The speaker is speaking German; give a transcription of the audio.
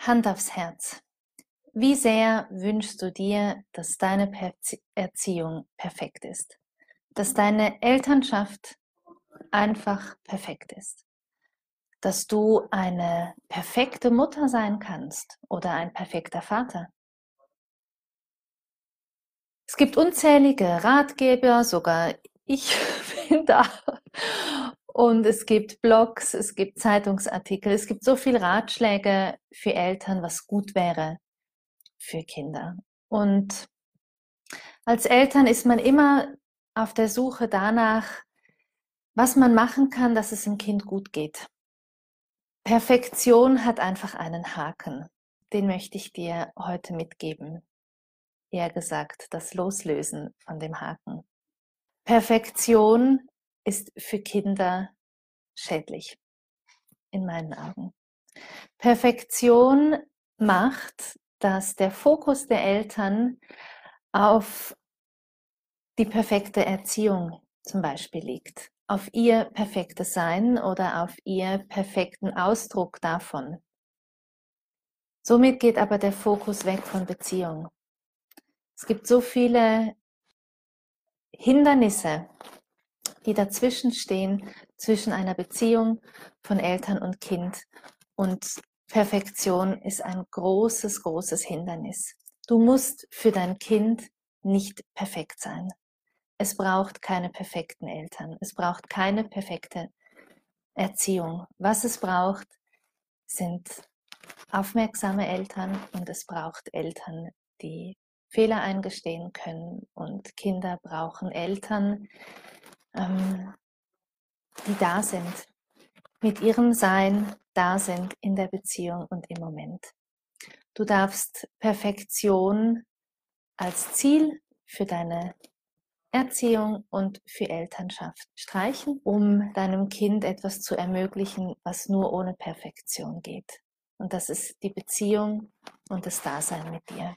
Hand aufs Herz. Wie sehr wünschst du dir, dass deine Erziehung perfekt ist? Dass deine Elternschaft einfach perfekt ist? Dass du eine perfekte Mutter sein kannst oder ein perfekter Vater? Es gibt unzählige Ratgeber, sogar ich bin da. Und es gibt Blogs, es gibt Zeitungsartikel, es gibt so viele Ratschläge für Eltern, was gut wäre für Kinder. Und als Eltern ist man immer auf der Suche danach, was man machen kann, dass es dem Kind gut geht. Perfektion hat einfach einen Haken. Den möchte ich dir heute mitgeben eher gesagt das Loslösen von dem Haken. Perfektion ist für Kinder schädlich, in meinen Augen. Perfektion macht, dass der Fokus der Eltern auf die perfekte Erziehung zum Beispiel liegt, auf ihr perfektes Sein oder auf ihr perfekten Ausdruck davon. Somit geht aber der Fokus weg von Beziehung. Es gibt so viele Hindernisse, die dazwischen stehen, zwischen einer Beziehung von Eltern und Kind. Und Perfektion ist ein großes, großes Hindernis. Du musst für dein Kind nicht perfekt sein. Es braucht keine perfekten Eltern. Es braucht keine perfekte Erziehung. Was es braucht, sind aufmerksame Eltern und es braucht Eltern, die Fehler eingestehen können. Und Kinder brauchen Eltern, ähm, die da sind, mit ihrem Sein da sind in der Beziehung und im Moment. Du darfst Perfektion als Ziel für deine Erziehung und für Elternschaft streichen, um deinem Kind etwas zu ermöglichen, was nur ohne Perfektion geht. Und das ist die Beziehung und das Dasein mit dir.